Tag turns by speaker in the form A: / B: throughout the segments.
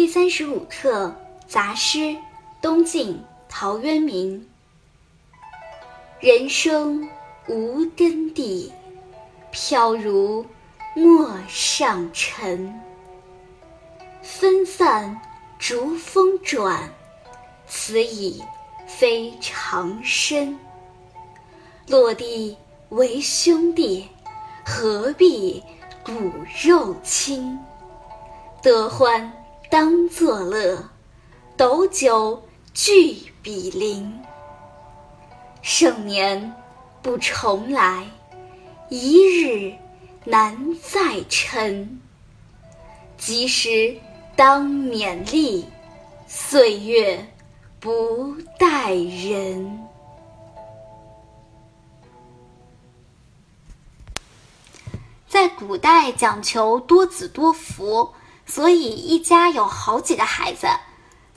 A: 第三十五课杂诗，东晋陶渊明。人生无根蒂，飘如陌上尘。分散逐风转，此已非常身。落地为兄弟，何必骨肉亲？得欢当作乐，斗酒俱比邻。盛年不重来，一日难再晨。及时当勉励，岁月不待人。
B: 在古代讲求多子多福，所以一家有好几个孩子。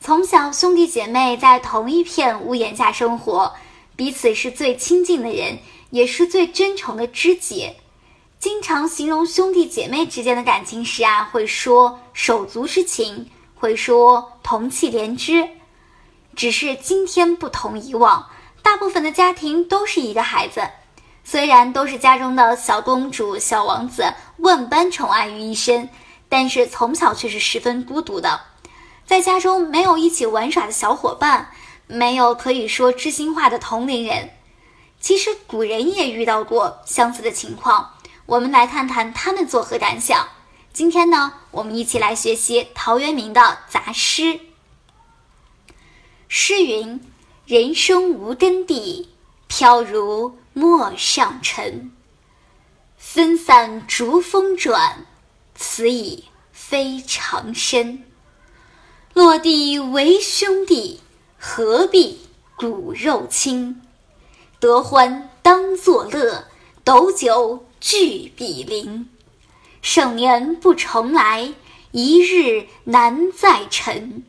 B: 从小兄弟姐妹在同一片屋檐下生活。彼此是最亲近的人，也是最真诚的知己。经常形容兄弟姐妹之间的感情时啊，会说手足之情，会说同气连枝。只是今天不同以往，大部分的家庭都是一个孩子，虽然都是家中的小公主、小王子，万般宠爱于一身，但是从小却是十分孤独的，在家中没有一起玩耍的小伙伴。没有可以说知心话的同龄人，其实古人也遇到过相似的情况。我们来看看他们作何感想。今天呢，我们一起来学习陶渊明的杂诗。诗云：“人生无根蒂，飘如陌上尘。分散逐风转，此已非常身。落地为兄弟。”何必骨肉亲？得欢当作乐，斗酒俱比邻。盛年不重来，一日难再晨。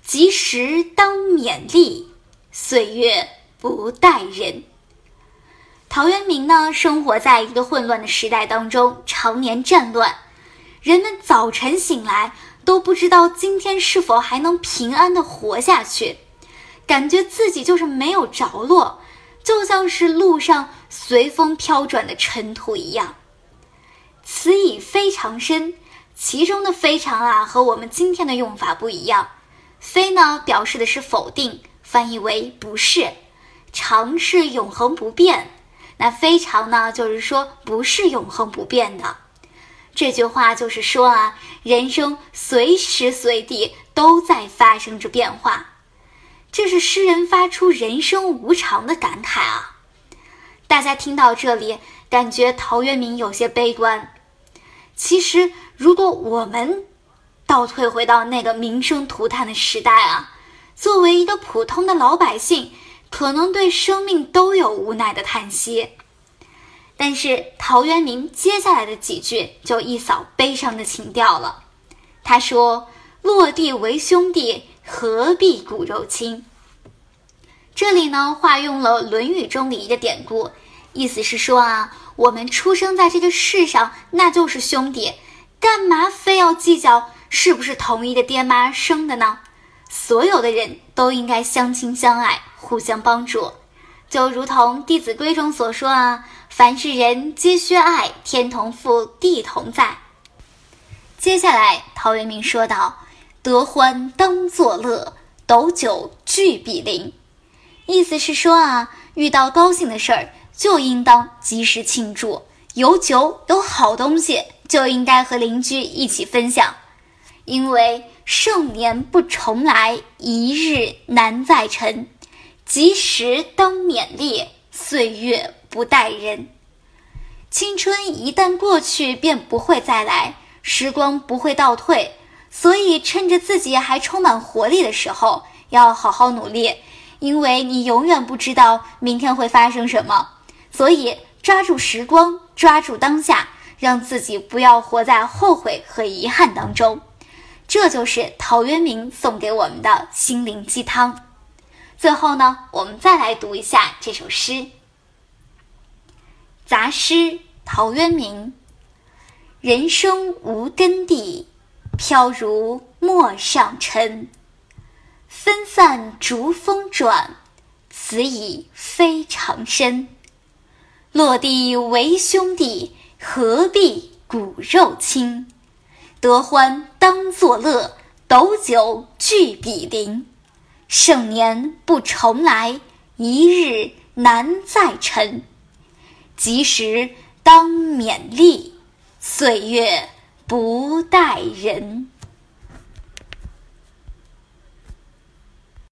B: 及时当勉励，岁月不待人。陶渊明呢，生活在一个混乱的时代当中，常年战乱，人们早晨醒来都不知道今天是否还能平安的活下去。感觉自己就是没有着落，就像是路上随风飘转的尘土一样。此以非常深，其中的非常啊和我们今天的用法不一样。非呢表示的是否定，翻译为不是；常是永恒不变，那非常呢就是说不是永恒不变的。这句话就是说啊，人生随时随地都在发生着变化。这是诗人发出人生无常的感慨啊！大家听到这里，感觉陶渊明有些悲观。其实，如果我们倒退回到那个民生涂炭的时代啊，作为一个普通的老百姓，可能对生命都有无奈的叹息。但是，陶渊明接下来的几句就一扫悲伤的情调了。他说：“落地为兄弟。”何必骨肉亲？这里呢，化用了《论语》中的一个典故，意思是说啊，我们出生在这个世上，那就是兄弟，干嘛非要计较是不是同一个爹妈生的呢？所有的人都应该相亲相爱，互相帮助，就如同《弟子规》中所说啊：“凡是人皆须爱，天同覆，地同在。”接下来，陶渊明说道。得欢当作乐，斗酒俱比邻。意思是说啊，遇到高兴的事儿就应当及时庆祝，有酒有好东西就应该和邻居一起分享。因为盛年不重来，一日难再晨。及时当勉励，岁月不待人。青春一旦过去，便不会再来，时光不会倒退。所以，趁着自己还充满活力的时候，要好好努力，因为你永远不知道明天会发生什么。所以，抓住时光，抓住当下，让自己不要活在后悔和遗憾当中。这就是陶渊明送给我们的心灵鸡汤。最后呢，我们再来读一下这首诗《杂诗》，陶渊明：人生无根蒂。飘如陌上尘。分散逐风转，此已非常深。落地为兄弟，何必骨肉亲？得欢当作乐，斗酒俱比邻。盛年不重来，一日难再晨。及时当勉励，岁月不待人。